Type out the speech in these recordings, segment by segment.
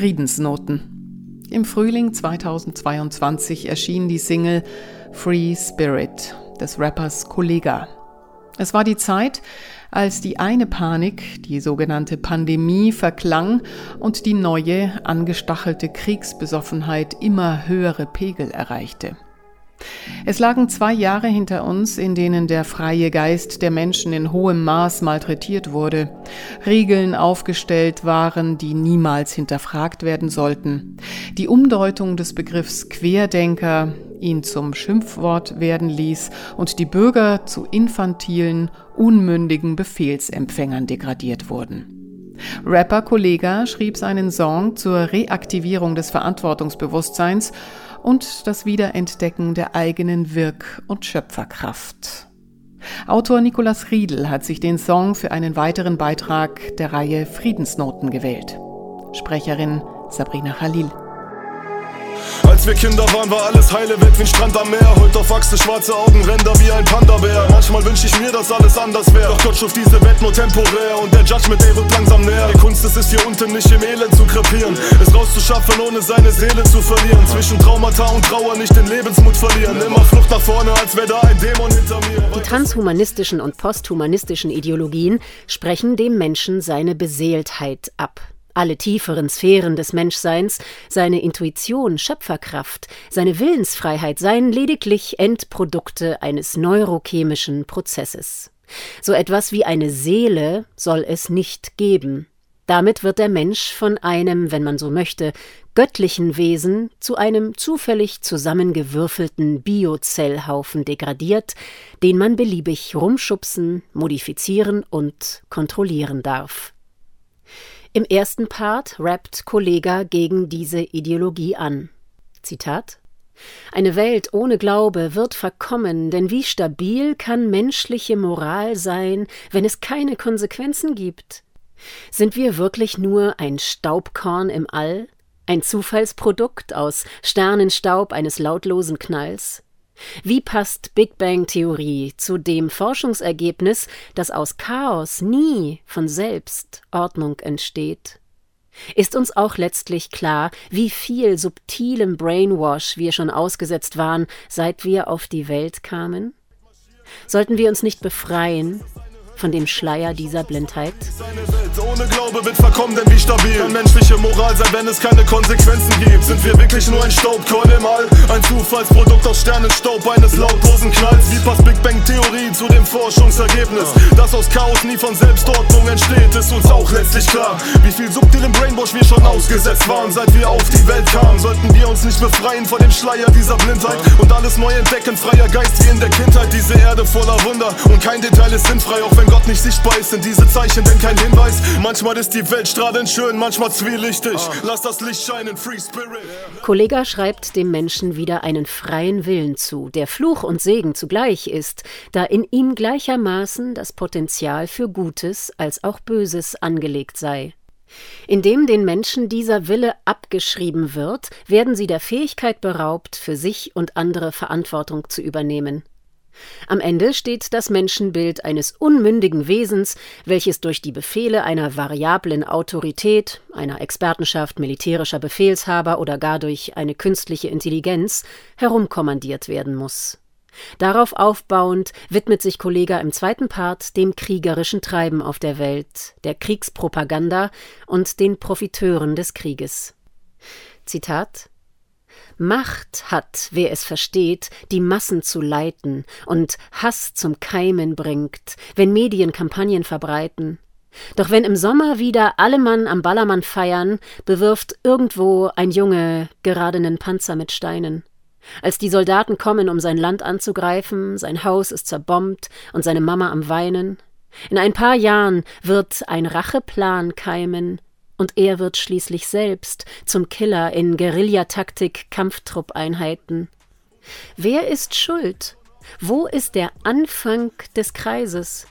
Friedensnoten. Im Frühling 2022 erschien die Single Free Spirit des Rappers Kollega. Es war die Zeit, als die eine Panik, die sogenannte Pandemie, verklang und die neue, angestachelte Kriegsbesoffenheit immer höhere Pegel erreichte. Es lagen zwei Jahre hinter uns, in denen der freie Geist der Menschen in hohem Maß malträtiert wurde, Regeln aufgestellt waren, die niemals hinterfragt werden sollten, die Umdeutung des Begriffs Querdenker ihn zum Schimpfwort werden ließ und die Bürger zu infantilen, unmündigen Befehlsempfängern degradiert wurden. Rapper Kollega schrieb seinen Song zur Reaktivierung des Verantwortungsbewusstseins und das Wiederentdecken der eigenen Wirk- und Schöpferkraft. Autor Nikolaus Riedel hat sich den Song für einen weiteren Beitrag der Reihe Friedensnoten gewählt. Sprecherin Sabrina Khalil. Als wir Kinder waren, war alles heile Welt wie ein Strand am Meer. Heute auf Achse schwarze Augenränder wie ein Panda-Bär. Manchmal wünsch ich mir, dass alles anders wäre. Doch Gott schuf diese Welt nur temporär und der Judgment Day wird langsam näher. Die Kunst ist es hier unten nicht im Elend zu krepieren. Es rauszuschaffen, ohne seine Seele zu verlieren. Zwischen Traumata und Trauer nicht den Lebensmut verlieren. Immer Flucht nach vorne, als wäre da ein Dämon hinter mir. Die transhumanistischen und posthumanistischen Ideologien sprechen dem Menschen seine Beseeltheit ab alle tieferen Sphären des Menschseins, seine Intuition, Schöpferkraft, seine Willensfreiheit seien lediglich Endprodukte eines neurochemischen Prozesses. So etwas wie eine Seele soll es nicht geben. Damit wird der Mensch von einem, wenn man so möchte, göttlichen Wesen zu einem zufällig zusammengewürfelten Biozellhaufen degradiert, den man beliebig rumschubsen, modifizieren und kontrollieren darf. Im ersten Part rappt Kollega gegen diese Ideologie an. Zitat Eine Welt ohne Glaube wird verkommen, denn wie stabil kann menschliche Moral sein, wenn es keine Konsequenzen gibt? Sind wir wirklich nur ein Staubkorn im All? Ein Zufallsprodukt aus Sternenstaub eines lautlosen Knalls? Wie passt Big Bang Theorie zu dem Forschungsergebnis, dass aus Chaos nie von selbst Ordnung entsteht? Ist uns auch letztlich klar, wie viel subtilem Brainwash wir schon ausgesetzt waren, seit wir auf die Welt kamen? Sollten wir uns nicht befreien von dem Schleier dieser Blindheit? Seine Welt ohne Glaube wird verkommen, denn wie stabil kann menschliche Moral sein, wenn es keine Konsequenzen gibt? Sind wir wirklich nur ein Staubkorn im All? Ein Zufallsprodukt aus Sternenstaub eines lautlosen Knalls? Wie passt Big Bang Theorie zu dem Forschungsergebnis? Dass aus Chaos nie von Selbstordnung entsteht, ist uns auch letztlich klar. Wie viel subtilem Brainwash wir schon ausgesetzt waren, seit wir auf die Welt kamen. Sollten wir uns nicht befreien von dem Schleier dieser Blindheit und alles neu entdecken, freier Geist wie in der Kindheit. Diese Erde voller Wunder und kein Detail ist sinnfrei, auch wenn Gott nicht sichtbar ist, sind diese Zeichen denn kein Hinweis. Manchmal ist die Welt strahlend schön, manchmal zwielichtig. Lass das Licht scheinen, Free Spirit. Kollega schreibt dem Menschen wieder einen freien Willen zu, der Fluch und Segen zugleich ist, da in ihm gleichermaßen das Potenzial für Gutes als auch Böses angelegt sei. Indem den Menschen dieser Wille abgeschrieben wird, werden sie der Fähigkeit beraubt, für sich und andere Verantwortung zu übernehmen. Am Ende steht das Menschenbild eines unmündigen Wesens, welches durch die Befehle einer variablen Autorität, einer Expertenschaft militärischer Befehlshaber oder gar durch eine künstliche Intelligenz herumkommandiert werden muss. Darauf aufbauend widmet sich Kollega im zweiten Part dem kriegerischen Treiben auf der Welt, der Kriegspropaganda und den Profiteuren des Krieges. Zitat Macht hat, wer es versteht, die Massen zu leiten und Hass zum Keimen bringt, wenn Medien Kampagnen verbreiten. Doch wenn im Sommer wieder alle Mann am Ballermann feiern, bewirft irgendwo ein Junge gerade einen Panzer mit Steinen. Als die Soldaten kommen, um sein Land anzugreifen, sein Haus ist zerbombt und seine Mama am Weinen. In ein paar Jahren wird ein Racheplan keimen, und er wird schließlich selbst zum Killer in Guerillataktik Kampftruppeinheiten. Wer ist schuld? Wo ist der Anfang des Kreises?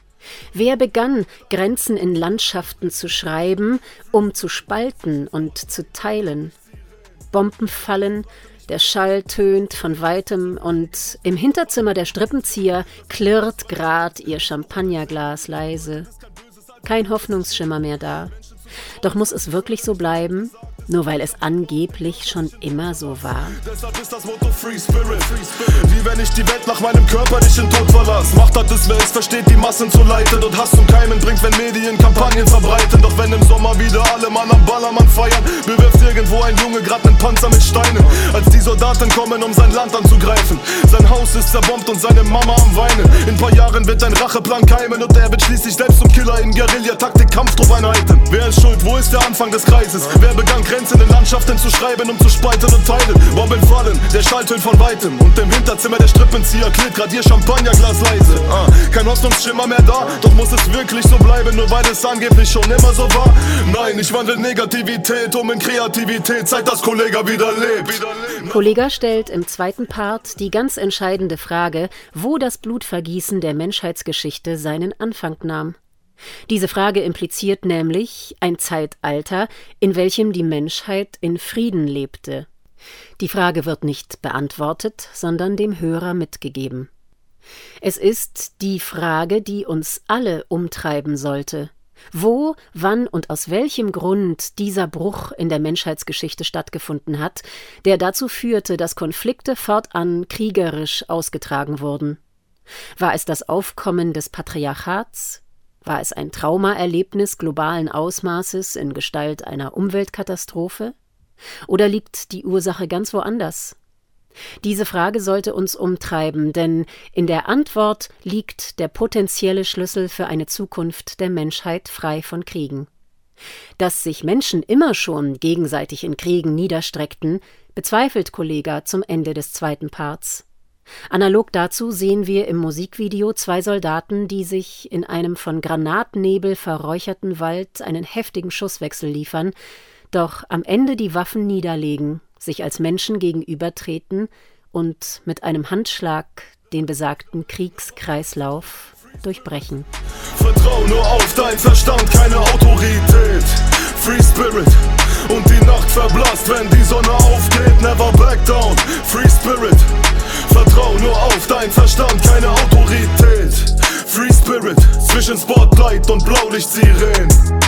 Wer begann, Grenzen in Landschaften zu schreiben, um zu spalten und zu teilen? Bomben fallen, der Schall tönt von weitem und im Hinterzimmer der Strippenzieher klirrt grad ihr Champagnerglas leise. Kein Hoffnungsschimmer mehr da. Doch muss es wirklich so bleiben? Nur weil es angeblich schon immer so war. Deshalb ist das Motto Free Spirit. Wie wenn ich die Welt nach meinem Körper nicht in Tod verlasse. Macht hat es, wer es versteht, die Massen zu leiten und Hass zum Keimen bringt, wenn Medien Kampagnen verbreiten. Doch wenn im Sommer wieder alle Mann am Ballermann feiern, bewirft irgendwo ein Junge grad nen Panzer mit Steinen. Als die Soldaten kommen, um sein Land anzugreifen. Sein Haus ist zerbombt und seine Mama am Weinen. In paar Jahren wird ein Racheplan keimen und er wird schließlich selbst zum Killer in Guerilla-Taktik Kampftruppeneinheiten. Wer ist schuld? Wo ist der Anfang des Kreises? Wer begann Grenzen in Landschaften zu schreiben, um zu spalten und teilen? Bomben fallen, der Schalltönt von weitem. Und im Hinterzimmer der Strippenzieher klärt grad ihr Champagnerglas leise. Ah, kein Hoffnungsschimmer mehr da, doch muss es wirklich so bleiben, nur weil es angeblich schon immer so war? Nein, ich wandle Negativität um in Kreativität, Zeit, dass Kollega wieder lebt. Kollega stellt im zweiten Part die ganz entscheidende Frage, wo das Blutvergießen der Menschheitsgeschichte seinen Anfang nahm. Diese Frage impliziert nämlich ein Zeitalter, in welchem die Menschheit in Frieden lebte. Die Frage wird nicht beantwortet, sondern dem Hörer mitgegeben. Es ist die Frage, die uns alle umtreiben sollte. Wo, wann und aus welchem Grund dieser Bruch in der Menschheitsgeschichte stattgefunden hat, der dazu führte, dass Konflikte fortan kriegerisch ausgetragen wurden. War es das Aufkommen des Patriarchats, war es ein Traumaerlebnis globalen Ausmaßes in Gestalt einer Umweltkatastrophe? Oder liegt die Ursache ganz woanders? Diese Frage sollte uns umtreiben, denn in der Antwort liegt der potenzielle Schlüssel für eine Zukunft der Menschheit frei von Kriegen. Dass sich Menschen immer schon gegenseitig in Kriegen niederstreckten, bezweifelt Kollega zum Ende des zweiten Parts. Analog dazu sehen wir im Musikvideo zwei Soldaten, die sich in einem von Granatnebel verräucherten Wald einen heftigen Schusswechsel liefern, doch am Ende die Waffen niederlegen, sich als Menschen gegenübertreten und mit einem Handschlag den besagten Kriegskreislauf durchbrechen. Vertrau nur auf dein Verstand, keine Autorität. Free Spirit und die Nacht verblasst, wenn die Sonne aufgeht. Never und Blaulicht-Sirenen.